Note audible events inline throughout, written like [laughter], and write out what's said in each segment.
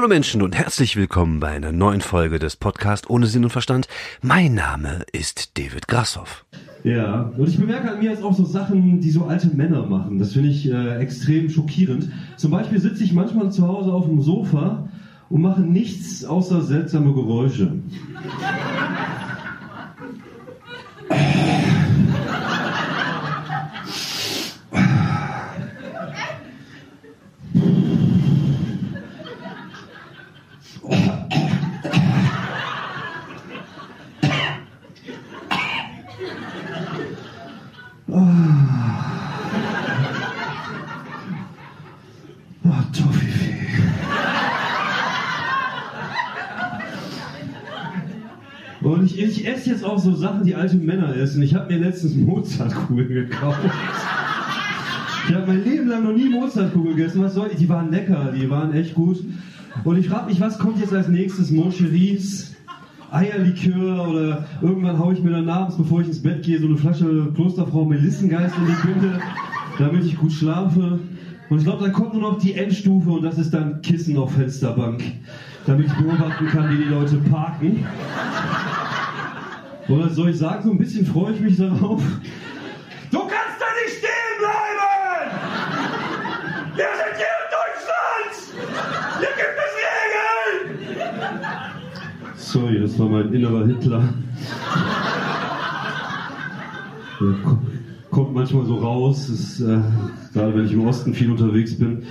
Hallo Menschen und herzlich willkommen bei einer neuen Folge des Podcasts ohne Sinn und Verstand. Mein Name ist David Grassoff. Ja, und ich bemerke an mir jetzt auch so Sachen, die so alte Männer machen. Das finde ich äh, extrem schockierend. Zum Beispiel sitze ich manchmal zu Hause auf dem Sofa und mache nichts außer seltsame Geräusche. Ah, Toffifee. Und ich, ich esse jetzt auch so Sachen, die alte Männer essen. Ich habe mir letztens Mozartkugeln gekauft. Ich habe mein Leben lang noch nie Mozartkugeln gegessen. Was soll ich? Die waren lecker, die waren echt gut. Und ich frage mich, was kommt jetzt als nächstes? Moncheries, Eierlikör oder irgendwann haue ich mir dann abends, bevor ich ins Bett gehe, so eine Flasche Klosterfrau Melissengeist in die Binde, damit ich gut schlafe. Und ich glaube, dann kommt nur noch die Endstufe und das ist dann Kissen auf Fensterbank, damit ich beobachten kann, wie die Leute parken. Oder soll ich sagen, so ein bisschen freue ich mich darauf. Du kannst da nicht stehen bleiben! Wir sind hier in Deutschland! Hier gibt es Regeln! Sorry, das war mein innerer Hitler. Kommt manchmal so raus, ist, äh, gerade wenn ich im Osten viel unterwegs bin.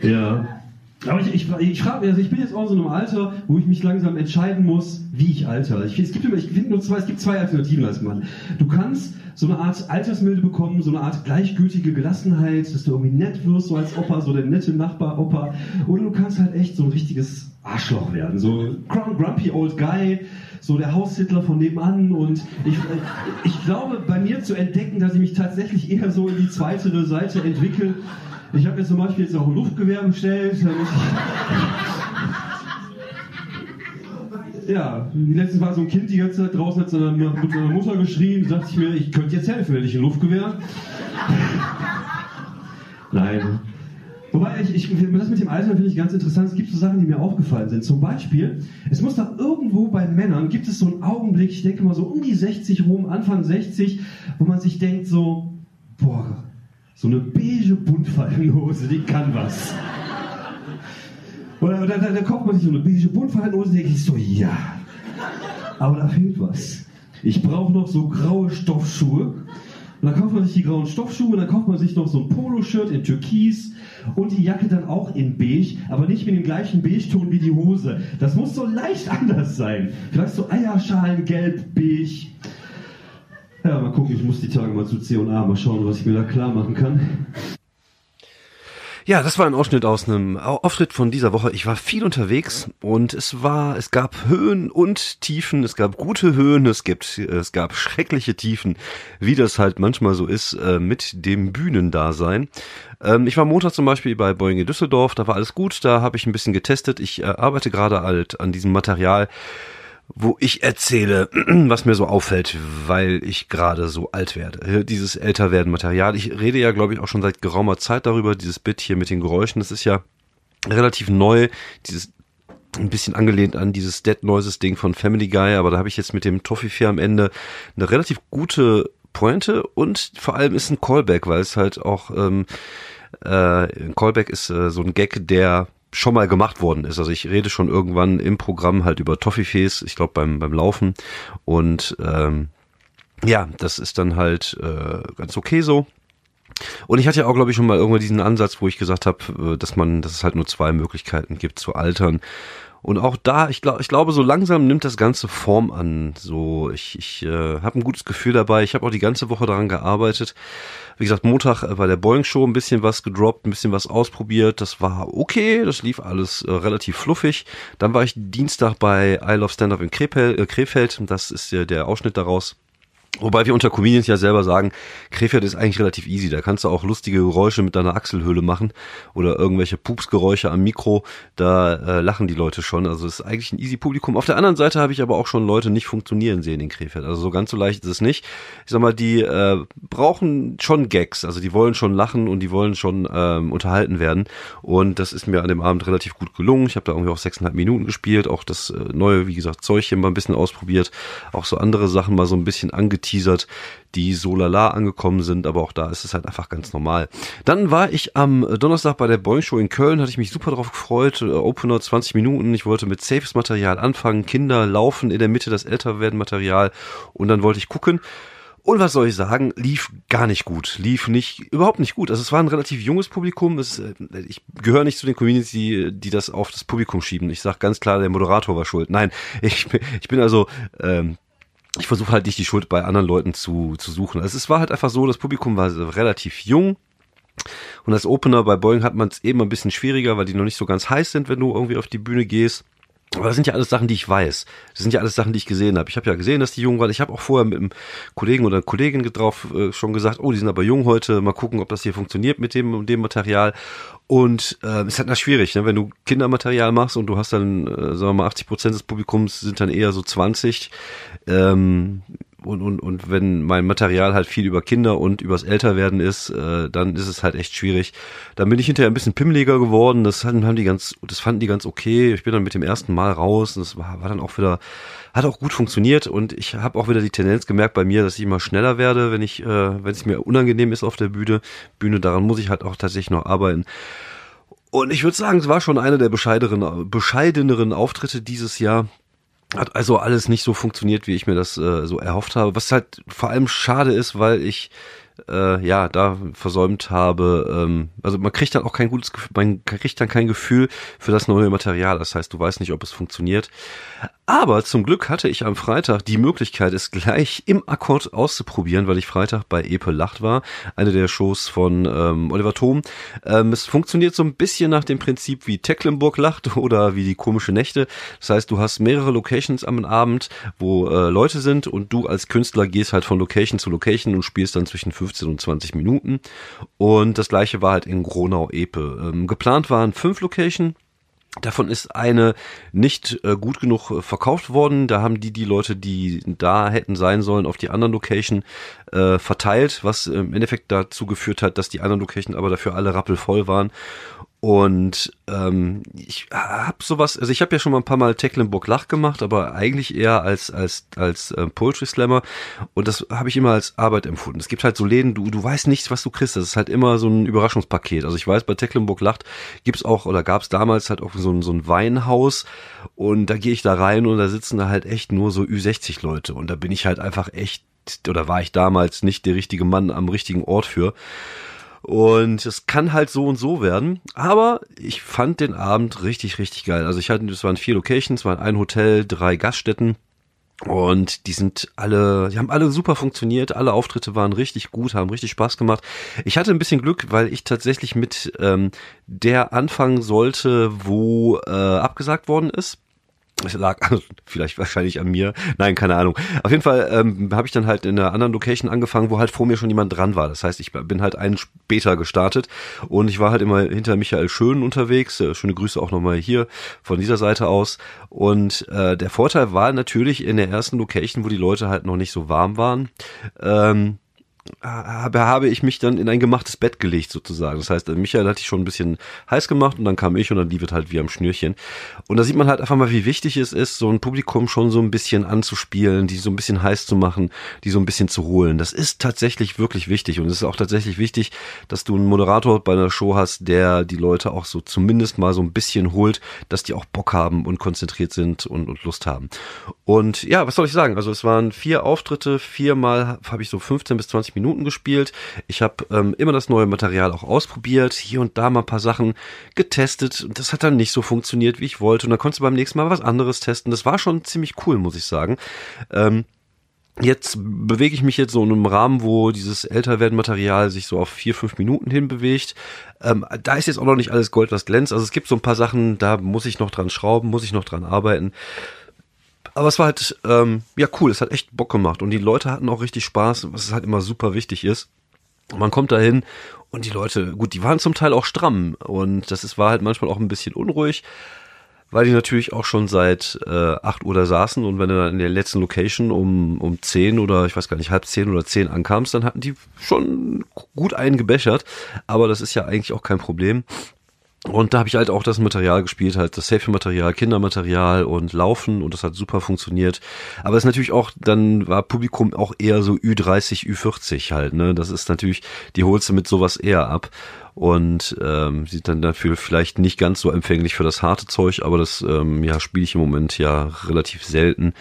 Ja. Aber ich, ich, ich frage also ich bin jetzt auch in so einem Alter, wo ich mich langsam entscheiden muss, wie ich alter. Ich, es gibt immer, ich finde nur zwei, es gibt zwei Alternativen als Mann. Du kannst so eine Art Altersmilde bekommen, so eine Art gleichgültige Gelassenheit, dass du irgendwie nett wirst, so als Opa, so der nette Nachbar-Opa. Oder du kannst halt echt so ein richtiges Arschloch werden. So Grum- grumpy old guy, so der Haushitler von nebenan. Und ich, ich glaube, bei mir zu entdecken, dass ich mich tatsächlich eher so in die zweite Seite entwickle. Ich habe mir zum Beispiel jetzt auch ein Luftgewehr bestellt. Ja, letztens war so ein Kind die ganze Zeit draußen, hat mit seiner Mutter geschrien. Da dachte ich mir, ich könnte jetzt helfen, hätte ich ein Luftgewehr. Nein. Wobei, ich, ich, das mit dem Alter finde ich ganz interessant. Es gibt so Sachen, die mir aufgefallen sind. Zum Beispiel, es muss doch irgendwo bei Männern, gibt es so einen Augenblick, ich denke mal so um die 60 rum, Anfang 60, wo man sich denkt so, boah, so eine beige Buntfaltenhose, die kann was. Oder, oder da, kauft man sich so eine beige Buntfaltenhose, denke ich so, ja. Aber da fehlt was. Ich brauche noch so graue Stoffschuhe. Und dann kauft man sich die grauen Stoffschuhe, und dann kauft man sich noch so ein Poloshirt in Türkis und die Jacke dann auch in beige, aber nicht mit dem gleichen Beige-Ton wie die Hose. Das muss so leicht [laughs] anders sein. Vielleicht so Eierschalen, gelb, beige. Ja, mal gucken, ich muss die Tage mal zu C&A mal schauen, was ich mir da klar machen kann. Ja, das war ein Ausschnitt aus einem Au- Auftritt von dieser Woche. Ich war viel unterwegs und es war, es gab Höhen und Tiefen, es gab gute Höhen, es gibt, es gab schreckliche Tiefen, wie das halt manchmal so ist äh, mit dem Bühnendasein. Ähm, ich war Montag zum Beispiel bei Boeing in Düsseldorf, da war alles gut, da habe ich ein bisschen getestet. Ich äh, arbeite gerade halt an diesem Material, wo ich erzähle, [clears throat] was mir so auffällt, weil ich gerade so alt werde. Dieses älterwerden Material. Ich rede ja, glaube ich, auch schon seit geraumer Zeit darüber, dieses Bit hier mit den Geräuschen. Das ist ja relativ neu, dieses ein bisschen angelehnt an dieses Dead Noises Ding von Family Guy, aber da habe ich jetzt mit dem Toffifee am Ende eine relativ gute Pointe und vor allem ist ein Callback, weil es halt auch ähm, äh, ein Callback ist äh, so ein Gag, der schon mal gemacht worden ist. Also ich rede schon irgendwann im Programm halt über Toffifees, ich glaube beim beim Laufen und ähm, ja, das ist dann halt äh, ganz okay so. Und ich hatte ja auch, glaube ich, schon mal irgendwann diesen Ansatz, wo ich gesagt habe, dass man, dass es halt nur zwei Möglichkeiten gibt zu altern. Und auch da, ich glaube, ich glaube, so langsam nimmt das Ganze Form an. So, ich, ich äh, habe ein gutes Gefühl dabei. Ich habe auch die ganze Woche daran gearbeitet. Wie gesagt, Montag äh, bei der Boeing Show ein bisschen was gedroppt, ein bisschen was ausprobiert. Das war okay, das lief alles äh, relativ fluffig. Dann war ich Dienstag bei I Love Stand Up in Krefeld, äh, Krefeld. Das ist ja der Ausschnitt daraus. Wobei wir unter Comedians ja selber sagen, Krefeld ist eigentlich relativ easy. Da kannst du auch lustige Geräusche mit deiner Achselhöhle machen oder irgendwelche Pupsgeräusche am Mikro. Da äh, lachen die Leute schon. Also es ist eigentlich ein easy Publikum. Auf der anderen Seite habe ich aber auch schon Leute nicht funktionieren sehen in Krefeld. Also so ganz so leicht ist es nicht. Ich sag mal, die äh, brauchen schon Gags. Also die wollen schon lachen und die wollen schon ähm, unterhalten werden. Und das ist mir an dem Abend relativ gut gelungen. Ich habe da irgendwie auch sechseinhalb Minuten gespielt. Auch das äh, neue, wie gesagt, Zeugchen mal ein bisschen ausprobiert. Auch so andere Sachen mal so ein bisschen angeteasert angeteasert, die so lala angekommen sind, aber auch da ist es halt einfach ganz normal. Dann war ich am Donnerstag bei der Boeing Show in Köln, hatte ich mich super drauf gefreut. Opener 20 Minuten, ich wollte mit safes Material anfangen, Kinder laufen in der Mitte das Älterwerden Material und dann wollte ich gucken. Und was soll ich sagen, lief gar nicht gut, lief nicht, überhaupt nicht gut. Also es war ein relativ junges Publikum. Es, äh, ich gehöre nicht zu den Communities, die, die das auf das Publikum schieben. Ich sage ganz klar, der Moderator war schuld. Nein, [laughs] ich, ich bin also ähm, ich versuche halt nicht die Schuld bei anderen Leuten zu, zu suchen. Also es war halt einfach so, das Publikum war relativ jung. Und als Opener bei Boeing hat man es eben ein bisschen schwieriger, weil die noch nicht so ganz heiß sind, wenn du irgendwie auf die Bühne gehst. Aber das sind ja alles Sachen, die ich weiß. Das sind ja alles Sachen, die ich gesehen habe. Ich habe ja gesehen, dass die jung waren. Ich habe auch vorher mit einem Kollegen oder Kollegin drauf äh, schon gesagt, oh, die sind aber jung heute. Mal gucken, ob das hier funktioniert mit dem, dem Material. Und äh, ist halt na schwierig, ne? wenn du Kindermaterial machst und du hast dann, äh, sagen wir mal, 80 Prozent des Publikums sind dann eher so 20. Ähm, und, und, und wenn mein Material halt viel über Kinder und übers Älterwerden ist, äh, dann ist es halt echt schwierig. Dann bin ich hinterher ein bisschen pimmeliger geworden. Das haben die ganz, das fanden die ganz okay. Ich bin dann mit dem ersten Mal raus und das war, war dann auch wieder, hat auch gut funktioniert und ich habe auch wieder die Tendenz gemerkt bei mir, dass ich immer schneller werde, wenn ich, äh, wenn es mir unangenehm ist auf der Bühne. Bühne, daran muss ich halt auch tatsächlich noch arbeiten. Und ich würde sagen, es war schon einer der bescheideneren, bescheideneren Auftritte dieses Jahr. Hat also alles nicht so funktioniert, wie ich mir das äh, so erhofft habe. Was halt vor allem schade ist, weil ich äh, ja da versäumt habe. Ähm, also man kriegt dann auch kein gutes Gefühl, man kriegt dann kein Gefühl für das neue Material. Das heißt, du weißt nicht, ob es funktioniert. Aber zum Glück hatte ich am Freitag die Möglichkeit, es gleich im Akkord auszuprobieren, weil ich Freitag bei Epe Lacht war, eine der Shows von ähm, Oliver Thom. Ähm, es funktioniert so ein bisschen nach dem Prinzip wie Tecklenburg Lacht [laughs] oder wie die komische Nächte. Das heißt, du hast mehrere Locations am Abend, wo äh, Leute sind und du als Künstler gehst halt von Location zu Location und spielst dann zwischen 15 und 20 Minuten. Und das gleiche war halt in Gronau-Epe. Ähm, geplant waren fünf Locations. Davon ist eine nicht äh, gut genug äh, verkauft worden. Da haben die die Leute, die da hätten sein sollen, auf die anderen Location äh, verteilt, was im Endeffekt dazu geführt hat, dass die anderen Location aber dafür alle rappelvoll waren. Und ähm, ich habe sowas, also ich habe ja schon mal ein paar Mal Tecklenburg Lach gemacht, aber eigentlich eher als als als äh, Poetry Slammer und das habe ich immer als Arbeit empfunden. Es gibt halt so Läden, du du weißt nicht, was du kriegst. Das ist halt immer so ein Überraschungspaket. Also ich weiß, bei Tecklenburg Lacht gibt's auch oder gab's damals halt auch so ein so ein Weinhaus und da gehe ich da rein und da sitzen da halt echt nur so Ü60 Leute und da bin ich halt einfach echt oder war ich damals nicht der richtige Mann am richtigen Ort für. Und es kann halt so und so werden. Aber ich fand den Abend richtig, richtig geil. Also ich hatte, es waren vier Locations, waren ein Hotel, drei Gaststätten. Und die sind alle, die haben alle super funktioniert, alle Auftritte waren richtig gut, haben richtig Spaß gemacht. Ich hatte ein bisschen Glück, weil ich tatsächlich mit ähm, der anfangen sollte, wo äh, abgesagt worden ist. Es lag [laughs] vielleicht wahrscheinlich an mir. Nein, keine Ahnung. Auf jeden Fall ähm, habe ich dann halt in einer anderen Location angefangen, wo halt vor mir schon jemand dran war. Das heißt, ich bin halt einen später gestartet und ich war halt immer hinter Michael Schön unterwegs. Äh, schöne Grüße auch nochmal hier von dieser Seite aus. Und äh, der Vorteil war natürlich in der ersten Location, wo die Leute halt noch nicht so warm waren. Ähm, habe, habe ich mich dann in ein gemachtes Bett gelegt sozusagen. Das heißt, Michael hatte ich schon ein bisschen heiß gemacht und dann kam ich und dann lief es halt wie am Schnürchen. Und da sieht man halt einfach mal, wie wichtig es ist, so ein Publikum schon so ein bisschen anzuspielen, die so ein bisschen heiß zu machen, die so ein bisschen zu holen. Das ist tatsächlich wirklich wichtig und es ist auch tatsächlich wichtig, dass du einen Moderator bei einer Show hast, der die Leute auch so zumindest mal so ein bisschen holt, dass die auch Bock haben und konzentriert sind und, und Lust haben. Und ja, was soll ich sagen? Also es waren vier Auftritte, viermal habe ich so 15 bis 20 Minuten gespielt. Ich habe ähm, immer das neue Material auch ausprobiert, hier und da mal ein paar Sachen getestet und das hat dann nicht so funktioniert, wie ich wollte. Und dann konntest du beim nächsten Mal was anderes testen. Das war schon ziemlich cool, muss ich sagen. Ähm, Jetzt bewege ich mich jetzt so in einem Rahmen, wo dieses Älterwerden-Material sich so auf vier, fünf Minuten hin bewegt. Ähm, da ist jetzt auch noch nicht alles Gold, was glänzt. Also es gibt so ein paar Sachen, da muss ich noch dran schrauben, muss ich noch dran arbeiten. Aber es war halt, ähm, ja cool, es hat echt Bock gemacht. Und die Leute hatten auch richtig Spaß, was halt immer super wichtig ist. Man kommt dahin und die Leute, gut, die waren zum Teil auch stramm. Und das ist, war halt manchmal auch ein bisschen unruhig, weil die natürlich auch schon seit äh, 8 Uhr da saßen. Und wenn du dann in der letzten Location um, um 10 oder ich weiß gar nicht, halb 10 oder 10 ankamst, dann hatten die schon gut eingebechert, aber das ist ja eigentlich auch kein Problem. Und da habe ich halt auch das Material gespielt, halt das Selfie-Material, Kindermaterial und Laufen und das hat super funktioniert. Aber es ist natürlich auch, dann war Publikum auch eher so Ü30, Ü40 halt, ne? Das ist natürlich, die holst du mit sowas eher ab und ähm, sind dann dafür vielleicht nicht ganz so empfänglich für das harte Zeug, aber das ähm, ja spiele ich im Moment ja relativ selten.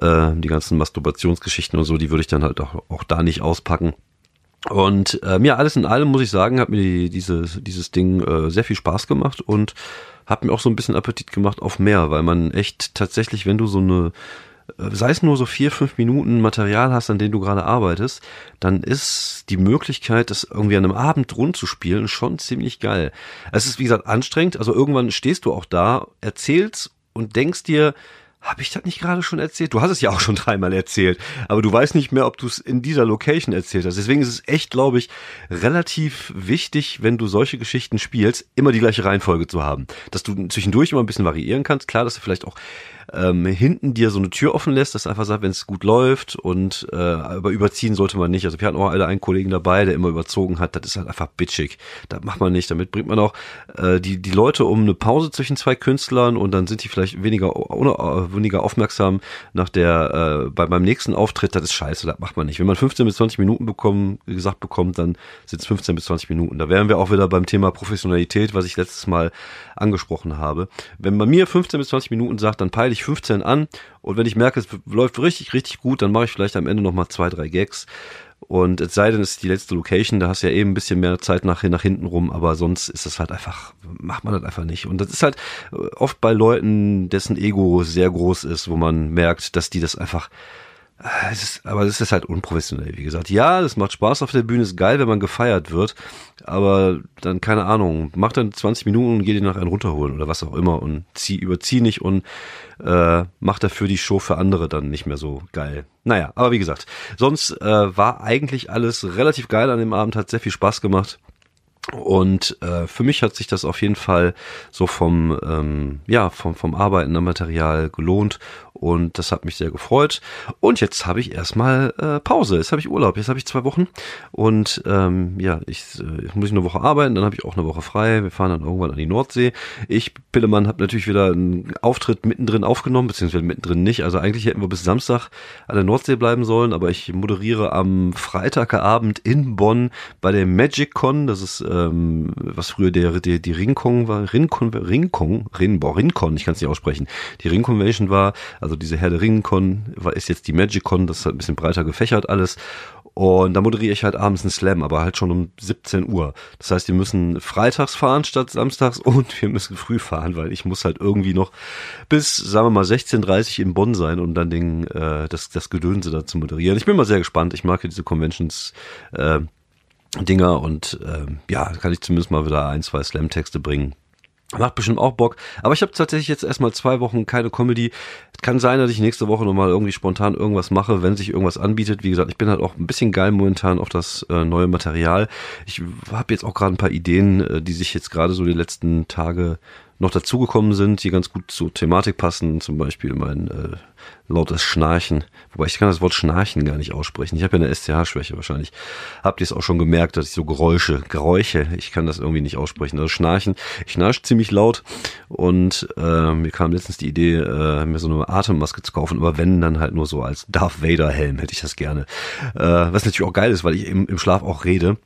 Äh, die ganzen Masturbationsgeschichten und so, die würde ich dann halt auch, auch da nicht auspacken. Und äh, mir alles in allem muss ich sagen, hat mir die, dieses, dieses Ding äh, sehr viel Spaß gemacht und hat mir auch so ein bisschen Appetit gemacht auf mehr, weil man echt tatsächlich, wenn du so eine, äh, sei es nur so vier, fünf Minuten Material hast, an dem du gerade arbeitest, dann ist die Möglichkeit, das irgendwie an einem Abend rund zu spielen, schon ziemlich geil. Es ist, wie gesagt, anstrengend. Also irgendwann stehst du auch da, erzählst und denkst dir, habe ich das nicht gerade schon erzählt? Du hast es ja auch schon dreimal erzählt, aber du weißt nicht mehr, ob du es in dieser Location erzählt hast. Deswegen ist es echt, glaube ich, relativ wichtig, wenn du solche Geschichten spielst, immer die gleiche Reihenfolge zu haben. Dass du zwischendurch immer ein bisschen variieren kannst. Klar, dass du vielleicht auch ähm, hinten dir so eine Tür offen lässt, dass einfach sagt, wenn es gut läuft und äh, aber überziehen sollte man nicht. Also wir hatten auch alle einen Kollegen dabei, der immer überzogen hat. Das ist halt einfach bitchig. Das macht man nicht. Damit bringt man auch äh, die die Leute um eine Pause zwischen zwei Künstlern und dann sind die vielleicht weniger ohne, weniger aufmerksam nach der äh, bei beim nächsten Auftritt. Das ist scheiße. Das macht man nicht. Wenn man 15 bis 20 Minuten bekommen gesagt bekommt, dann sind es 15 bis 20 Minuten. Da wären wir auch wieder beim Thema Professionalität, was ich letztes Mal angesprochen habe. Wenn man mir 15 bis 20 Minuten sagt, dann peile ich 15 an und wenn ich merke, es läuft richtig, richtig gut, dann mache ich vielleicht am Ende nochmal zwei, drei Gags. Und es sei denn, es ist die letzte Location, da hast du ja eben ein bisschen mehr Zeit nach, nach hinten rum, aber sonst ist das halt einfach, macht man das einfach nicht. Und das ist halt äh, oft bei Leuten, dessen Ego sehr groß ist, wo man merkt, dass die das einfach, es ist, aber das ist halt unprofessionell, wie gesagt. Ja, das macht Spaß auf der Bühne, ist geil, wenn man gefeiert wird, aber dann, keine Ahnung, mach dann 20 Minuten und geh dir nach einen runterholen oder was auch immer und zieh, überzieh nicht und äh, mach dafür die Show für andere dann nicht mehr so geil. Naja, aber wie gesagt, sonst äh, war eigentlich alles relativ geil an dem Abend, hat sehr viel Spaß gemacht. Und äh, für mich hat sich das auf jeden Fall so vom ähm, ja vom vom Arbeiten am Material gelohnt und das hat mich sehr gefreut. Und jetzt habe ich erstmal äh, Pause. Jetzt habe ich Urlaub. Jetzt habe ich zwei Wochen und ähm, ja, ich, äh, muss ich eine Woche arbeiten, dann habe ich auch eine Woche frei. Wir fahren dann irgendwann an die Nordsee. Ich, Pillemann, habe natürlich wieder einen Auftritt mittendrin aufgenommen, beziehungsweise mittendrin nicht. Also eigentlich hätten wir bis Samstag an der Nordsee bleiben sollen, aber ich moderiere am Freitagabend in Bonn bei der Magic Con. Das ist ähm, was früher der, der die Ringkong war, Ringkon, Ringkong, Rinbo, Rincon, ich kann es nicht aussprechen. Die Ring Convention war also diese Herr der Ringen-Con ist jetzt die Magic-Con, das ist halt ein bisschen breiter gefächert alles. Und da moderiere ich halt abends einen Slam, aber halt schon um 17 Uhr. Das heißt, wir müssen freitags fahren statt samstags [laughs] und wir müssen früh fahren, weil ich muss halt irgendwie noch bis, sagen wir mal, 16.30 in Bonn sein, um dann den, äh, das, das Gedönse da zu moderieren. Ich bin mal sehr gespannt. Ich mag ja diese Conventions äh, Dinger und äh, ja, kann ich zumindest mal wieder ein, zwei Slam-Texte bringen. Macht bestimmt auch Bock. Aber ich habe tatsächlich jetzt erstmal zwei Wochen keine Comedy. Kann sein, dass ich nächste Woche nochmal irgendwie spontan irgendwas mache, wenn sich irgendwas anbietet. Wie gesagt, ich bin halt auch ein bisschen geil momentan auf das äh, neue Material. Ich habe jetzt auch gerade ein paar Ideen, äh, die sich jetzt gerade so die letzten Tage noch dazugekommen sind, die ganz gut zur Thematik passen. Zum Beispiel mein äh, lautes Schnarchen. Wobei ich kann das Wort Schnarchen gar nicht aussprechen. Ich habe ja eine SCH-Schwäche wahrscheinlich. Habt ihr es auch schon gemerkt, dass ich so Geräusche, Geräusche, ich kann das irgendwie nicht aussprechen. Also Schnarchen. Ich schnarche ziemlich laut und äh, mir kam letztens die Idee, äh, mir so eine Atemmaske zu kaufen, aber wenn, dann halt nur so als Darth Vader-Helm hätte ich das gerne. Äh, was natürlich auch geil ist, weil ich im, im Schlaf auch rede.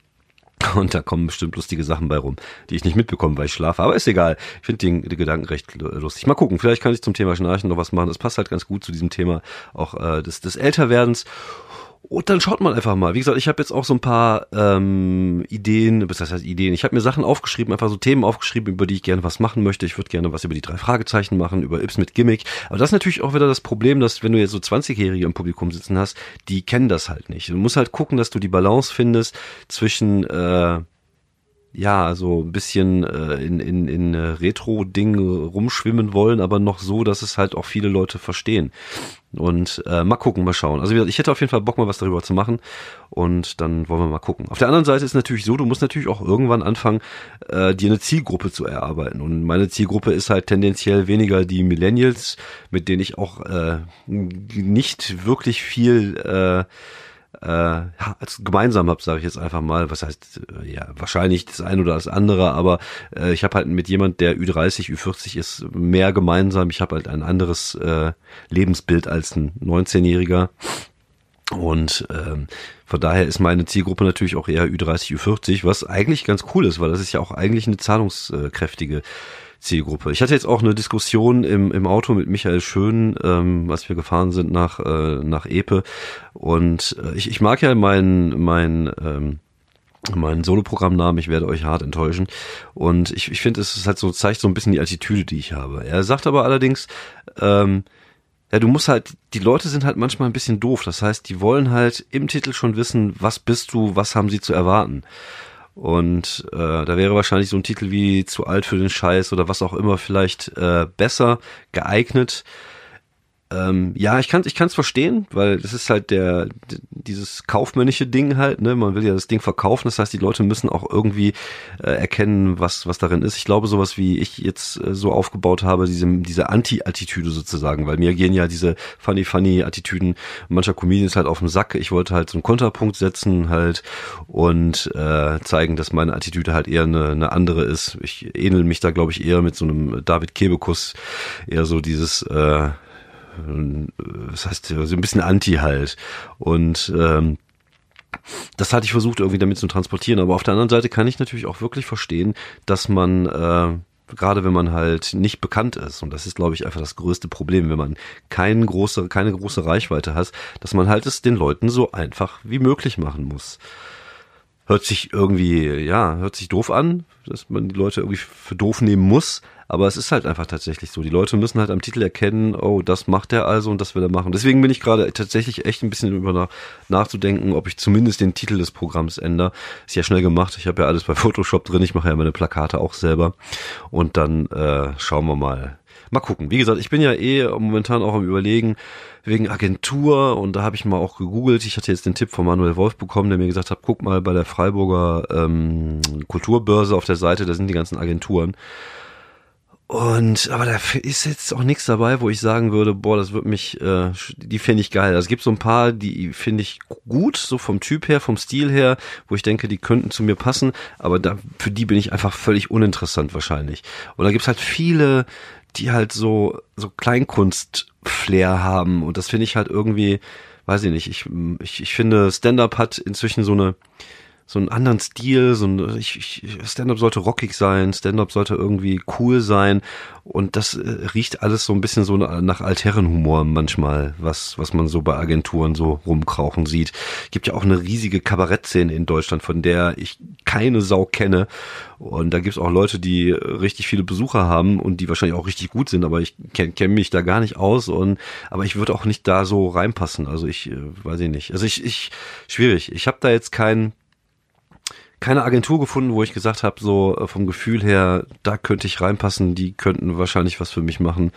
[laughs] Und da kommen bestimmt lustige Sachen bei rum, die ich nicht mitbekomme, weil ich schlafe. Aber ist egal. Ich finde den, den Gedanken recht lustig. Mal gucken, vielleicht kann ich zum Thema Schnarchen noch was machen. Das passt halt ganz gut zu diesem Thema auch äh, des, des Älterwerdens. Und dann schaut man einfach mal. Wie gesagt, ich habe jetzt auch so ein paar ähm, Ideen, was heißt Ideen? Ich habe mir Sachen aufgeschrieben, einfach so Themen aufgeschrieben, über die ich gerne was machen möchte. Ich würde gerne was über die drei Fragezeichen machen, über Ips mit Gimmick. Aber das ist natürlich auch wieder das Problem, dass wenn du jetzt so 20-Jährige im Publikum sitzen hast, die kennen das halt nicht. Du musst halt gucken, dass du die Balance findest zwischen äh, ja, so ein bisschen äh, in, in, in Retro-Ding rumschwimmen wollen, aber noch so, dass es halt auch viele Leute verstehen. Und äh, mal gucken, mal schauen. Also ich hätte auf jeden Fall Bock, mal was darüber zu machen. Und dann wollen wir mal gucken. Auf der anderen Seite ist natürlich so, du musst natürlich auch irgendwann anfangen, äh, dir eine Zielgruppe zu erarbeiten. Und meine Zielgruppe ist halt tendenziell weniger die Millennials, mit denen ich auch äh, nicht wirklich viel äh, äh, gemeinsam habe, sage ich jetzt einfach mal. Was heißt, äh, ja, wahrscheinlich das eine oder das andere, aber äh, ich habe halt mit jemand, der Ü30, Ü40 ist, mehr gemeinsam. Ich habe halt ein anderes äh, Lebensbild als ein 19-Jähriger. Und ähm, von daher ist meine Zielgruppe natürlich auch eher Ü30, Ü40, was eigentlich ganz cool ist, weil das ist ja auch eigentlich eine zahlungskräftige Zielgruppe. Ich hatte jetzt auch eine Diskussion im, im Auto mit Michael Schön, ähm, als wir gefahren sind nach, äh, nach Epe. Und äh, ich, ich mag ja mein, mein ähm, mein Soloprogrammnamen, ich werde euch hart enttäuschen. Und ich, ich finde, es ist halt so, zeigt so ein bisschen die Attitüde, die ich habe. Er sagt aber allerdings, ähm, ja, du musst halt, die Leute sind halt manchmal ein bisschen doof. Das heißt, die wollen halt im Titel schon wissen, was bist du, was haben sie zu erwarten. Und äh, da wäre wahrscheinlich so ein Titel wie Zu alt für den Scheiß oder was auch immer vielleicht äh, besser geeignet. Ähm, ja, ich kann ich kann's verstehen, weil das ist halt der dieses kaufmännische Ding halt, ne? Man will ja das Ding verkaufen, das heißt, die Leute müssen auch irgendwie äh, erkennen, was was darin ist. Ich glaube, sowas wie ich jetzt äh, so aufgebaut habe, diese diese Anti-Attitüde sozusagen, weil mir gehen ja diese funny funny Attitüden mancher Comedians halt auf den Sack. Ich wollte halt so einen Konterpunkt setzen halt und äh, zeigen, dass meine Attitüde halt eher eine, eine andere ist. Ich ähnel mich da glaube ich eher mit so einem David Kebekus eher so dieses äh, das heißt so ein bisschen Anti halt. Und ähm, das hatte ich versucht irgendwie damit zu transportieren. Aber auf der anderen Seite kann ich natürlich auch wirklich verstehen, dass man äh, gerade wenn man halt nicht bekannt ist, und das ist, glaube ich, einfach das größte Problem, wenn man keine große, keine große Reichweite hat, dass man halt es den Leuten so einfach wie möglich machen muss. Hört sich irgendwie, ja, hört sich doof an, dass man die Leute irgendwie für doof nehmen muss, aber es ist halt einfach tatsächlich so. Die Leute müssen halt am Titel erkennen, oh, das macht er also und das will er machen. Deswegen bin ich gerade tatsächlich echt ein bisschen über nach, nachzudenken, ob ich zumindest den Titel des Programms ändere. Ist ja schnell gemacht. Ich habe ja alles bei Photoshop drin. Ich mache ja meine Plakate auch selber. Und dann äh, schauen wir mal. Mal gucken. Wie gesagt, ich bin ja eh momentan auch am überlegen, wegen Agentur und da habe ich mal auch gegoogelt. Ich hatte jetzt den Tipp von Manuel Wolf bekommen, der mir gesagt hat, guck mal bei der Freiburger ähm, Kulturbörse auf der Seite, da sind die ganzen Agenturen. Und aber da ist jetzt auch nichts dabei, wo ich sagen würde, boah, das wird mich, äh, die finde ich geil. Also es gibt so ein paar, die finde ich gut, so vom Typ her, vom Stil her, wo ich denke, die könnten zu mir passen, aber da, für die bin ich einfach völlig uninteressant wahrscheinlich. Und da gibt's halt viele, die halt so so Kleinkunst-Flair haben und das finde ich halt irgendwie, weiß ich nicht. Ich ich, ich finde Stand-up hat inzwischen so eine so einen anderen Stil, so ein ich, ich, Stand-up sollte rockig sein, Stand-up sollte irgendwie cool sein und das äh, riecht alles so ein bisschen so nach Altherrenhumor manchmal, was was man so bei Agenturen so rumkrauchen sieht. Gibt ja auch eine riesige Kabarettszene in Deutschland, von der ich keine Sau kenne und da gibt's auch Leute, die richtig viele Besucher haben und die wahrscheinlich auch richtig gut sind, aber ich kenne kenn mich da gar nicht aus und aber ich würde auch nicht da so reinpassen. Also ich äh, weiß ich nicht. Also ich ich schwierig. Ich habe da jetzt keinen keine Agentur gefunden, wo ich gesagt habe, so äh, vom Gefühl her, da könnte ich reinpassen, die könnten wahrscheinlich was für mich machen.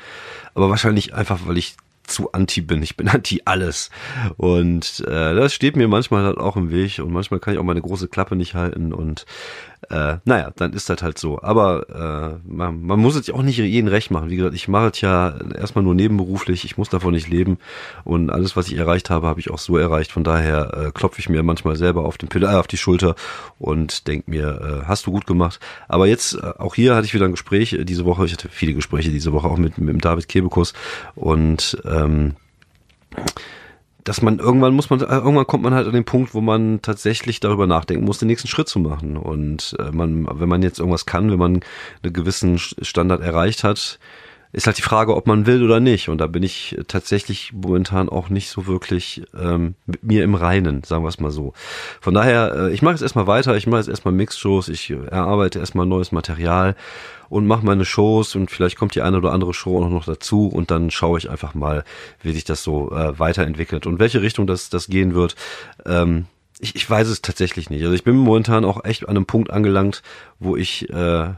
Aber wahrscheinlich einfach, weil ich zu anti bin. Ich bin [laughs] anti alles. Und äh, das steht mir manchmal halt auch im Weg und manchmal kann ich auch meine große Klappe nicht halten und äh, naja, dann ist das halt so. Aber äh, man, man muss es auch nicht jeden recht machen. Wie gesagt, ich mache es ja erstmal nur nebenberuflich, ich muss davon nicht leben. Und alles, was ich erreicht habe, habe ich auch so erreicht. Von daher äh, klopfe ich mir manchmal selber auf den Pill äh, auf die Schulter und denk mir, äh, hast du gut gemacht. Aber jetzt, äh, auch hier hatte ich wieder ein Gespräch äh, diese Woche. Ich hatte viele Gespräche diese Woche auch mit, mit David Kebekus und ähm, dass man irgendwann muss man irgendwann kommt man halt an den Punkt, wo man tatsächlich darüber nachdenken muss, den nächsten Schritt zu machen. Und äh, man, wenn man jetzt irgendwas kann, wenn man einen gewissen Standard erreicht hat, ist halt die Frage, ob man will oder nicht. Und da bin ich tatsächlich momentan auch nicht so wirklich ähm, mit mir im Reinen, sagen wir es mal so. Von daher, äh, ich mache jetzt erstmal weiter, ich mache jetzt erstmal Mixshows, ich erarbeite erstmal neues Material und mache meine Shows und vielleicht kommt die eine oder andere Show auch noch dazu und dann schaue ich einfach mal, wie sich das so äh, weiterentwickelt und welche Richtung das, das gehen wird. Ähm, ich, ich weiß es tatsächlich nicht. Also ich bin momentan auch echt an einem Punkt angelangt, wo ich äh,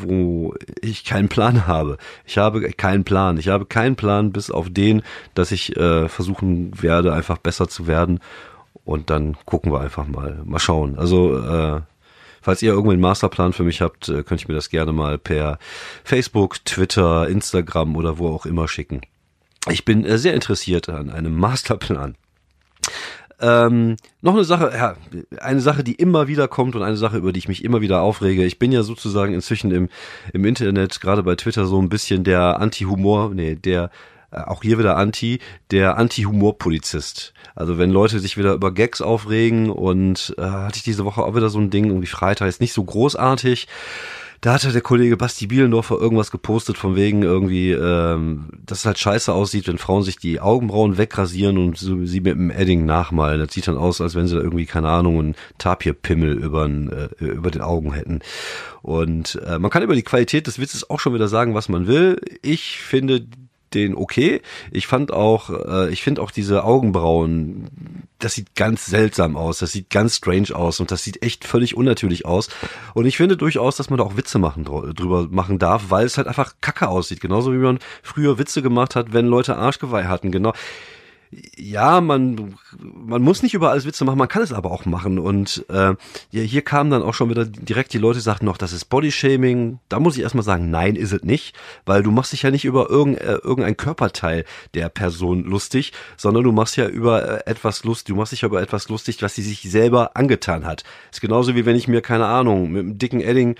wo ich keinen Plan habe. Ich habe keinen Plan. Ich habe keinen Plan bis auf den, dass ich äh, versuchen werde, einfach besser zu werden. Und dann gucken wir einfach mal. Mal schauen. Also, äh, falls ihr irgendwo einen Masterplan für mich habt, äh, könnt ihr mir das gerne mal per Facebook, Twitter, Instagram oder wo auch immer schicken. Ich bin äh, sehr interessiert an einem Masterplan. Ähm, noch eine Sache, ja, eine Sache, die immer wieder kommt und eine Sache, über die ich mich immer wieder aufrege. Ich bin ja sozusagen inzwischen im, im Internet, gerade bei Twitter, so ein bisschen der Anti-Humor, nee, der äh, auch hier wieder Anti, der Anti-Humor-Polizist. Also wenn Leute sich wieder über Gags aufregen und äh, hatte ich diese Woche auch wieder so ein Ding, irgendwie Freitag ist nicht so großartig da hatte der Kollege Basti Bielendorfer irgendwas gepostet von wegen irgendwie, ähm, dass es halt scheiße aussieht, wenn Frauen sich die Augenbrauen wegrasieren und so, sie mit dem Edding nachmalen. Das sieht dann aus, als wenn sie da irgendwie, keine Ahnung, einen Tapirpimmel über, äh, über den Augen hätten. Und äh, man kann über die Qualität des Witzes auch schon wieder sagen, was man will. Ich finde den okay. Ich fand auch, äh, ich finde auch diese Augenbrauen, das sieht ganz seltsam aus, das sieht ganz strange aus und das sieht echt völlig unnatürlich aus. Und ich finde durchaus, dass man da auch Witze machen drüber machen darf, weil es halt einfach kacke aussieht. Genauso wie man früher Witze gemacht hat, wenn Leute Arschgeweih hatten. Genau ja, man, man muss nicht über alles Witze machen, man kann es aber auch machen. Und äh, ja, hier kamen dann auch schon wieder direkt die Leute, sagten noch, das ist Bodyshaming. Da muss ich erstmal sagen, nein, ist es nicht, weil du machst dich ja nicht über irgend, äh, irgendein Körperteil der Person lustig, sondern du machst ja über äh, etwas lustig, du machst dich ja über etwas lustig, was sie sich selber angetan hat. Ist genauso wie wenn ich mir, keine Ahnung, mit einem dicken Edding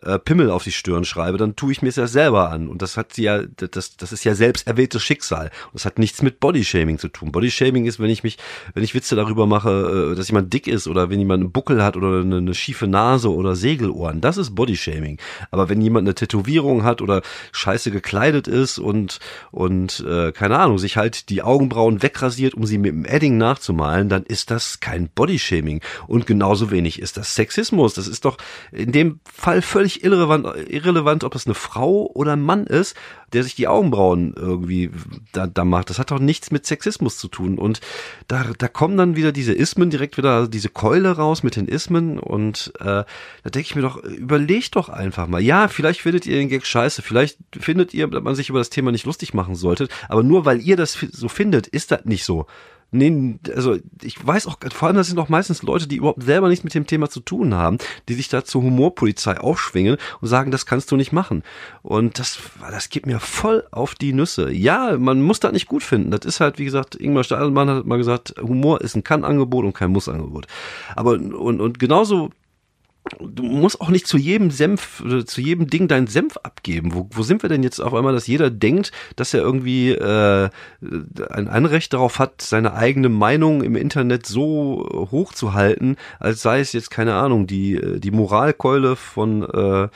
äh, Pimmel auf die Stirn schreibe, dann tue ich mir es ja selber an. Und das hat sie ja, das, das ist ja selbst erwähltes Schicksal. Und das hat nichts mit Bodyshaming zu tun. Bodyshaming ist, wenn ich mich, wenn ich Witze darüber mache, äh, dass jemand dick ist oder wenn jemand einen Buckel hat oder eine, eine schiefe Nase oder Segelohren, das ist Bodyshaming. Aber wenn jemand eine Tätowierung hat oder scheiße gekleidet ist und, und äh, keine Ahnung, sich halt die Augenbrauen wegrasiert, um sie mit dem Edding nachzumalen, dann ist das kein Bodyshaming. Und genauso wenig ist das Sexismus. Das ist doch in dem Fall völlig völlig irrelevant, irrelevant, ob das eine Frau oder ein Mann ist, der sich die Augenbrauen irgendwie da, da macht. Das hat doch nichts mit Sexismus zu tun. Und da, da kommen dann wieder diese Ismen, direkt wieder diese Keule raus mit den Ismen. Und äh, da denke ich mir doch, überlegt doch einfach mal. Ja, vielleicht findet ihr den Gag scheiße, vielleicht findet ihr, dass man sich über das Thema nicht lustig machen sollte. Aber nur weil ihr das so findet, ist das nicht so. Nee, also ich weiß auch, vor allem das sind auch meistens Leute, die überhaupt selber nichts mit dem Thema zu tun haben, die sich da zur Humorpolizei aufschwingen und sagen, das kannst du nicht machen. Und das, das geht mir voll auf die Nüsse. Ja, man muss das nicht gut finden. Das ist halt, wie gesagt, Ingmar Stadelmann hat mal gesagt, Humor ist ein Kann-Angebot und kein Muss-Angebot. Aber und, und genauso du musst auch nicht zu jedem Senf, zu jedem Ding deinen Senf abgeben. Wo, wo sind wir denn jetzt auf einmal, dass jeder denkt, dass er irgendwie äh, ein Anrecht darauf hat, seine eigene Meinung im Internet so hoch zu halten, als sei es jetzt, keine Ahnung, die, die Moralkeule von äh,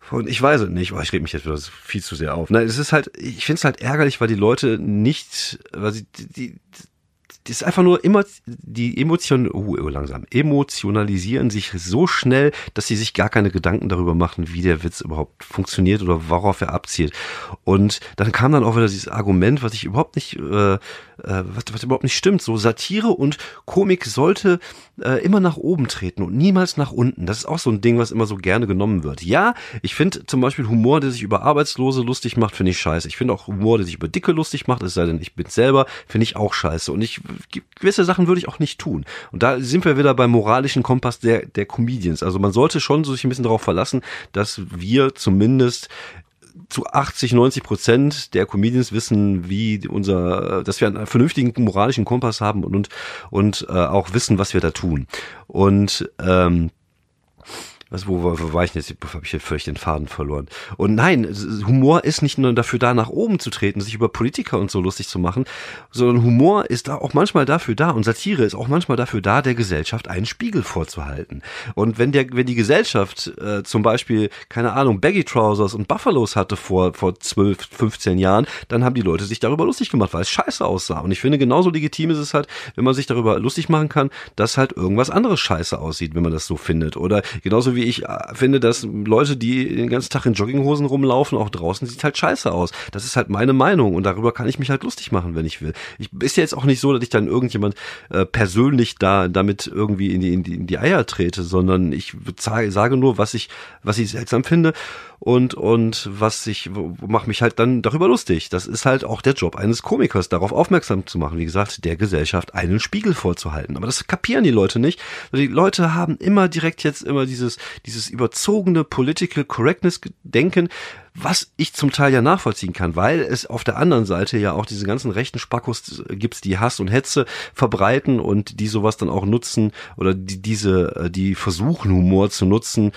von, ich weiß es nicht, oh, ich rede mich jetzt wieder viel zu sehr auf. Nein, es ist halt, ich finde es halt ärgerlich, weil die Leute nicht, weil sie, die, die das ist einfach nur immer die Emotionen, oh, oh, langsam, emotionalisieren sich so schnell, dass sie sich gar keine Gedanken darüber machen, wie der Witz überhaupt funktioniert oder worauf er abzielt. Und dann kam dann auch wieder dieses Argument, was ich überhaupt nicht, äh, äh, was, was überhaupt nicht stimmt. So Satire und Komik sollte äh, immer nach oben treten und niemals nach unten. Das ist auch so ein Ding, was immer so gerne genommen wird. Ja, ich finde zum Beispiel Humor, der sich über Arbeitslose lustig macht, finde ich scheiße. Ich finde auch Humor, der sich über Dicke lustig macht, es sei denn, ich bin selber, finde ich auch scheiße. Und ich gewisse Sachen würde ich auch nicht tun. Und da sind wir wieder beim moralischen Kompass der, der Comedians. Also man sollte schon sich ein bisschen darauf verlassen, dass wir zumindest zu 80, 90 Prozent der Comedians wissen, wie unser, dass wir einen vernünftigen moralischen Kompass haben und und, und äh, auch wissen, was wir da tun. Und ähm, was, wo, wo, war ich jetzt? Habe ich hier völlig den Faden verloren. Und nein, Humor ist nicht nur dafür da, nach oben zu treten, sich über Politiker und so lustig zu machen, sondern Humor ist auch manchmal dafür da und Satire ist auch manchmal dafür da, der Gesellschaft einen Spiegel vorzuhalten. Und wenn der, wenn die Gesellschaft äh, zum Beispiel, keine Ahnung, Baggy Trousers und Buffalos hatte vor, vor 12, 15 Jahren, dann haben die Leute sich darüber lustig gemacht, weil es scheiße aussah. Und ich finde, genauso legitim ist es halt, wenn man sich darüber lustig machen kann, dass halt irgendwas anderes scheiße aussieht, wenn man das so findet. Oder genauso wie wie ich äh, finde, dass Leute, die den ganzen Tag in Jogginghosen rumlaufen, auch draußen, sieht halt scheiße aus. Das ist halt meine Meinung und darüber kann ich mich halt lustig machen, wenn ich will. Ich ist ja jetzt auch nicht so, dass ich dann irgendjemand äh, persönlich da damit irgendwie in die, in die, in die Eier trete, sondern ich sage nur, was ich, was ich seltsam finde und und was ich mache mich halt dann darüber lustig. Das ist halt auch der Job eines Komikers, darauf aufmerksam zu machen. Wie gesagt, der Gesellschaft einen Spiegel vorzuhalten. Aber das kapieren die Leute nicht. Die Leute haben immer direkt jetzt immer dieses dieses überzogene Political Correctness Denken was ich zum Teil ja nachvollziehen kann, weil es auf der anderen Seite ja auch diese ganzen rechten Spackos gibt, die Hass und Hetze verbreiten und die sowas dann auch nutzen oder die diese, äh, die versuchen Humor zu nutzen,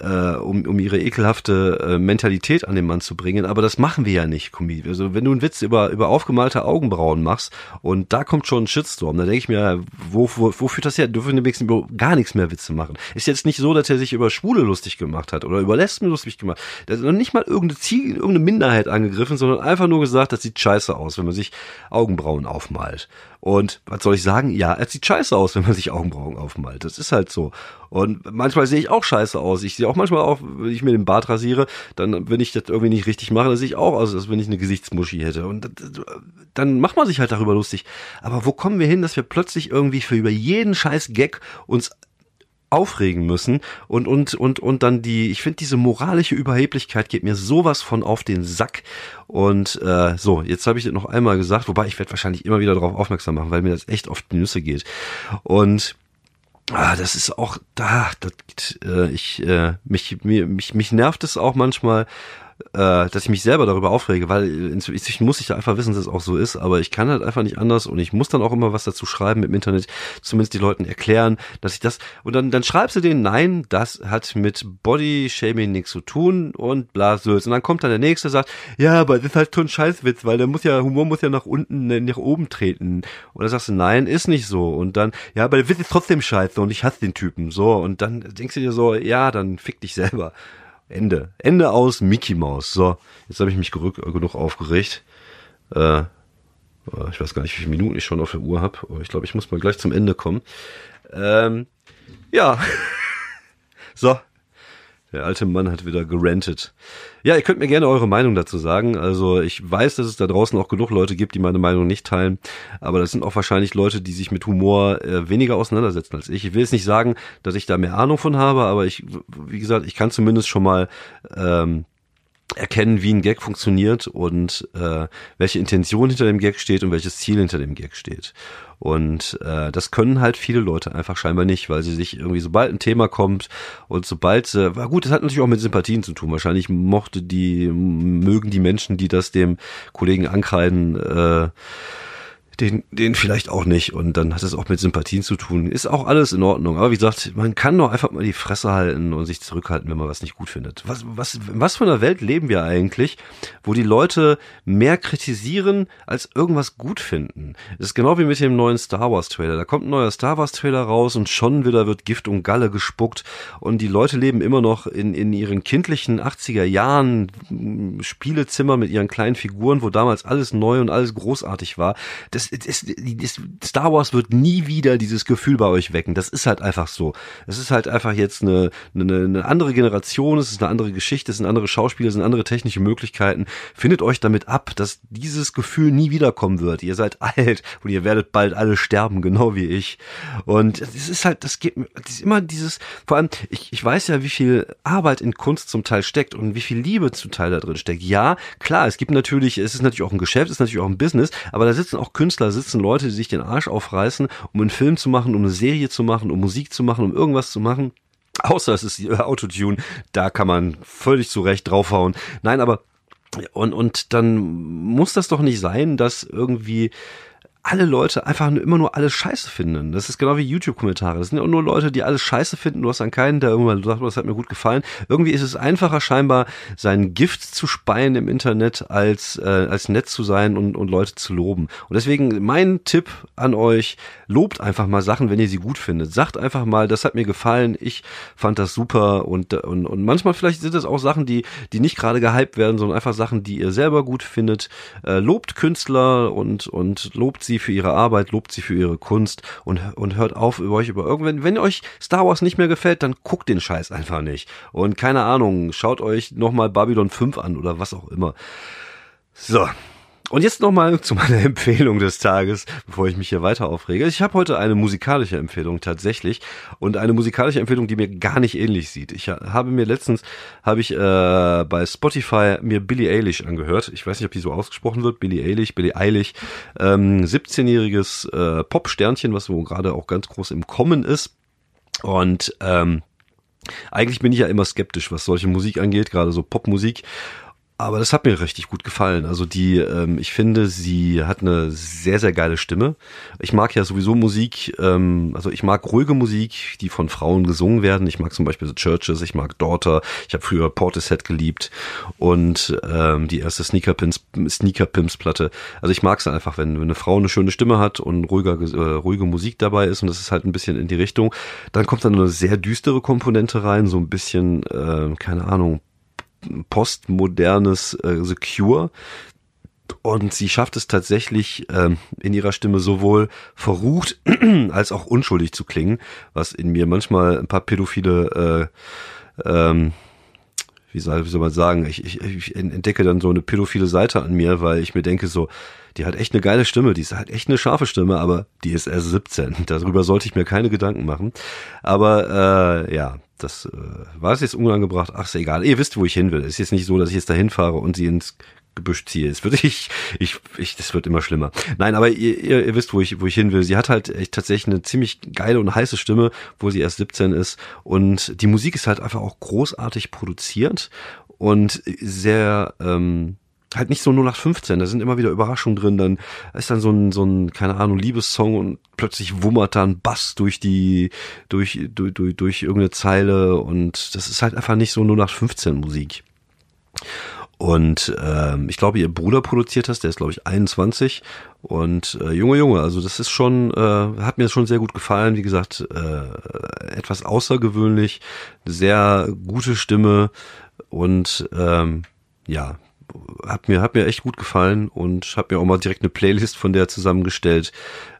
äh, um, um ihre ekelhafte äh, Mentalität an den Mann zu bringen. Aber das machen wir ja nicht, Comedy. Also wenn du einen Witz über, über aufgemalte Augenbrauen machst und da kommt schon ein Shitstorm, dann denke ich mir, wo, wo, wo führt das her? Dürfen wir über gar nichts mehr Witze machen. Ist jetzt nicht so, dass er sich über Schwule lustig gemacht hat oder über Lesben lustig gemacht. Das ist noch nicht mal irgendeine Ziel, irgendeine Minderheit angegriffen, sondern einfach nur gesagt, das sieht scheiße aus, wenn man sich Augenbrauen aufmalt. Und was soll ich sagen? Ja, es sieht scheiße aus, [laughs] wenn man sich Augenbrauen aufmalt. Das ist halt so. Und manchmal sehe ich auch scheiße aus. Ich sehe auch manchmal auch, wenn ich mir den Bart rasiere, dann, wenn ich das irgendwie nicht richtig mache, dann sehe ich auch aus, als wenn ich eine Gesichtsmuschi hätte. Und dann macht man sich halt darüber lustig. Aber wo kommen wir hin, dass wir plötzlich irgendwie für über jeden scheiß Gag uns aufregen müssen und und und und dann die ich finde diese moralische Überheblichkeit geht mir sowas von auf den Sack. Und äh, so jetzt habe ich das noch einmal gesagt wobei ich werde wahrscheinlich immer wieder darauf aufmerksam machen weil mir das echt auf die Nüsse geht. Und Ah, das ist auch da, das, äh, ich, äh, mich, mir, mich, mich nervt es auch manchmal, äh, dass ich mich selber darüber aufrege, weil inzwischen muss ich da einfach wissen, dass es auch so ist, aber ich kann halt einfach nicht anders und ich muss dann auch immer was dazu schreiben im Internet, zumindest die Leuten erklären, dass ich das und dann dann schreibst du denen, nein, das hat mit Body Shaming nichts zu tun und bla und dann kommt dann der nächste sagt, ja, aber das ist halt schon ein Scheißwitz, weil der muss ja Humor muss ja nach unten nach oben treten. Und dann sagst du, nein, ist nicht so. Und dann ja, aber der Witz ist trotzdem scheiße und ich hasse den Typen so. Und dann denkst du dir so, ja, dann fick dich selber. Ende. Ende aus Mickey Mouse. So, jetzt habe ich mich genug aufgeregt. Äh, äh, ich weiß gar nicht, wie viele Minuten ich schon auf der Uhr habe. Ich glaube, ich muss mal gleich zum Ende kommen. Ähm, ja. [laughs] so, der alte Mann hat wieder gerantet. Ja, ihr könnt mir gerne eure Meinung dazu sagen. Also ich weiß, dass es da draußen auch genug Leute gibt, die meine Meinung nicht teilen. Aber das sind auch wahrscheinlich Leute, die sich mit Humor äh, weniger auseinandersetzen als ich. Ich will jetzt nicht sagen, dass ich da mehr Ahnung von habe, aber ich, wie gesagt, ich kann zumindest schon mal ähm, erkennen, wie ein Gag funktioniert und äh, welche Intention hinter dem Gag steht und welches Ziel hinter dem Gag steht. Und äh, das können halt viele Leute einfach scheinbar nicht, weil sie sich irgendwie, sobald ein Thema kommt und sobald, äh, gut, das hat natürlich auch mit Sympathien zu tun. Wahrscheinlich mochte die, mögen die Menschen, die das dem Kollegen ankreiden, äh, den, den vielleicht auch nicht. Und dann hat es auch mit Sympathien zu tun. Ist auch alles in Ordnung. Aber wie gesagt, man kann doch einfach mal die Fresse halten und sich zurückhalten, wenn man was nicht gut findet. Was, was, was für einer Welt leben wir eigentlich, wo die Leute mehr kritisieren, als irgendwas gut finden? Das ist genau wie mit dem neuen Star Wars Trailer. Da kommt ein neuer Star Wars Trailer raus und schon wieder wird Gift und Galle gespuckt. Und die Leute leben immer noch in, in ihren kindlichen 80er Jahren Spielezimmer mit ihren kleinen Figuren, wo damals alles neu und alles großartig war. Das es, es, Star Wars wird nie wieder dieses Gefühl bei euch wecken. Das ist halt einfach so. Es ist halt einfach jetzt eine, eine, eine andere Generation, es ist eine andere Geschichte, es sind andere Schauspieler, es sind andere technische Möglichkeiten. Findet euch damit ab, dass dieses Gefühl nie wiederkommen wird. Ihr seid alt und ihr werdet bald alle sterben, genau wie ich. Und es ist halt, das geht, das ist immer dieses, vor allem, ich, ich weiß ja, wie viel Arbeit in Kunst zum Teil steckt und wie viel Liebe zum Teil da drin steckt. Ja, klar, es gibt natürlich, es ist natürlich auch ein Geschäft, es ist natürlich auch ein Business, aber da sitzen auch Künstler Künstler sitzen Leute, die sich den Arsch aufreißen, um einen Film zu machen, um eine Serie zu machen, um Musik zu machen, um irgendwas zu machen. Außer es ist Autotune, da kann man völlig zu Recht draufhauen. Nein, aber und, und dann muss das doch nicht sein, dass irgendwie alle Leute einfach immer nur alles scheiße finden. Das ist genau wie YouTube-Kommentare. Das sind ja nur Leute, die alles scheiße finden. Du hast dann keinen, der irgendwann sagt, das hat mir gut gefallen. Irgendwie ist es einfacher scheinbar, sein Gift zu speien im Internet, als, äh, als nett zu sein und, und Leute zu loben. Und deswegen mein Tipp an euch, lobt einfach mal Sachen, wenn ihr sie gut findet. Sagt einfach mal, das hat mir gefallen, ich fand das super und, und, und manchmal vielleicht sind es auch Sachen, die, die nicht gerade gehypt werden, sondern einfach Sachen, die ihr selber gut findet. Äh, lobt Künstler und, und lobt sie sie für ihre Arbeit, lobt sie für ihre Kunst und, und hört auf, über euch über irgendwann, wenn euch Star Wars nicht mehr gefällt, dann guckt den Scheiß einfach nicht. Und keine Ahnung, schaut euch nochmal Babylon 5 an oder was auch immer. So, und jetzt nochmal zu meiner [laughs] Empfehlung des Tages, bevor ich mich hier weiter aufrege. Ich habe heute eine musikalische Empfehlung tatsächlich und eine musikalische Empfehlung, die mir gar nicht ähnlich sieht. Ich habe mir letztens, habe ich äh, bei Spotify mir Billie Eilish angehört. Ich weiß nicht, ob die so ausgesprochen wird. Billie Eilish, Billie Eilish. Ähm, 17-jähriges äh, Pop-Sternchen, was so gerade auch ganz groß im Kommen ist. Und ähm, eigentlich bin ich ja immer skeptisch, was solche Musik angeht, gerade so Popmusik. Aber das hat mir richtig gut gefallen. Also die, ähm, ich finde, sie hat eine sehr, sehr geile Stimme. Ich mag ja sowieso Musik, ähm, also ich mag ruhige Musik, die von Frauen gesungen werden. Ich mag zum Beispiel The Churches, ich mag Daughter, ich habe früher Portishead geliebt und ähm, die erste Sneaker Pimps, Sneaker Pimps Platte. Also ich mag es einfach, wenn, wenn eine Frau eine schöne Stimme hat und ruhiger, äh, ruhige Musik dabei ist und das ist halt ein bisschen in die Richtung. Dann kommt dann eine sehr düstere Komponente rein, so ein bisschen, äh, keine Ahnung, postmodernes äh, Secure. Und sie schafft es tatsächlich ähm, in ihrer Stimme sowohl verrucht [clears throat] als auch unschuldig zu klingen, was in mir manchmal ein paar pädophile, äh, ähm, wie soll, wie soll man sagen, ich, ich, ich entdecke dann so eine pädophile Seite an mir, weil ich mir denke so, die hat echt eine geile Stimme, die ist halt echt eine scharfe Stimme, aber die ist erst 17. Darüber sollte ich mir keine Gedanken machen. Aber äh, ja, das äh, war es jetzt unangebracht. Ach, ist egal. Ihr wisst, wo ich hin will. Es ist jetzt nicht so, dass ich jetzt dahin fahre und sie ins Gebüsch ziehe. Es wird [laughs] ich, ich, ich, das wird immer schlimmer. Nein, aber ihr, ihr, ihr wisst, wo ich, wo ich hin will. Sie hat halt echt tatsächlich eine ziemlich geile und heiße Stimme, wo sie erst 17 ist. Und die Musik ist halt einfach auch großartig produziert und sehr, ähm, halt nicht so 0815, da sind immer wieder Überraschungen drin, dann ist dann so ein, so ein, keine Ahnung, Liebessong und plötzlich wummert da ein Bass durch die, durch, durch, durch, durch irgendeine Zeile und das ist halt einfach nicht so 0815 Musik. Und ähm, ich glaube, ihr Bruder produziert das, der ist, glaube ich, 21. Und äh, Junge, Junge, also das ist schon, äh, hat mir schon sehr gut gefallen. Wie gesagt, äh, etwas außergewöhnlich, sehr gute Stimme und ähm, ja, hat mir, hat mir echt gut gefallen und habe mir auch mal direkt eine Playlist von der zusammengestellt.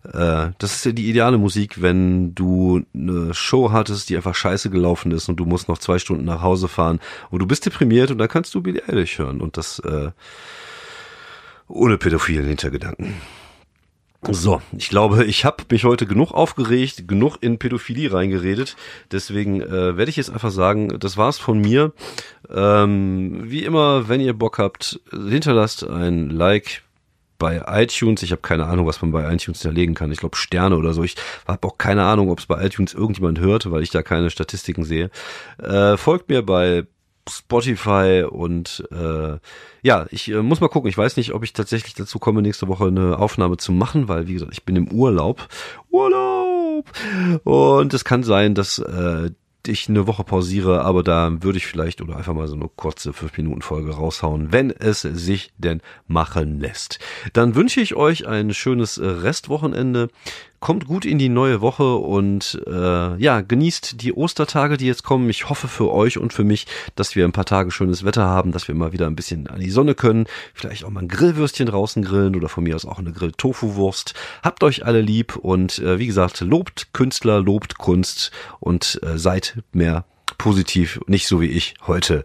Äh, das ist ja die ideale Musik, wenn du eine Show hattest, die einfach scheiße gelaufen ist und du musst noch zwei Stunden nach Hause fahren und du bist deprimiert und da kannst du Billie Eilish hören und das äh, ohne pädophilen Hintergedanken. So, ich glaube, ich habe mich heute genug aufgeregt, genug in Pädophilie reingeredet. Deswegen äh, werde ich jetzt einfach sagen, das war's von mir. Ähm, wie immer, wenn ihr Bock habt, hinterlasst ein Like bei iTunes. Ich habe keine Ahnung, was man bei iTunes hinterlegen kann. Ich glaube Sterne oder so. Ich habe auch keine Ahnung, ob es bei iTunes irgendjemand hört, weil ich da keine Statistiken sehe. Äh, folgt mir bei Spotify und äh, ja, ich äh, muss mal gucken. Ich weiß nicht, ob ich tatsächlich dazu komme, nächste Woche eine Aufnahme zu machen, weil wie gesagt, ich bin im Urlaub. Urlaub! Und es kann sein, dass äh, ich eine Woche pausiere, aber da würde ich vielleicht oder einfach mal so eine kurze 5-Minuten-Folge raushauen, wenn es sich denn machen lässt. Dann wünsche ich euch ein schönes Restwochenende. Kommt gut in die neue Woche und äh, ja, genießt die Ostertage, die jetzt kommen. Ich hoffe für euch und für mich, dass wir ein paar Tage schönes Wetter haben, dass wir mal wieder ein bisschen an die Sonne können. Vielleicht auch mal ein Grillwürstchen draußen grillen oder von mir aus auch eine Grill-Tofu-Wurst. Habt euch alle lieb und äh, wie gesagt, lobt Künstler, lobt Kunst und äh, seid mehr positiv, nicht so wie ich heute,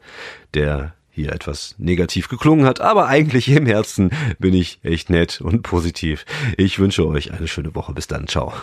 der hier etwas negativ geklungen hat, aber eigentlich im Herzen bin ich echt nett und positiv. Ich wünsche euch eine schöne Woche. Bis dann. Ciao.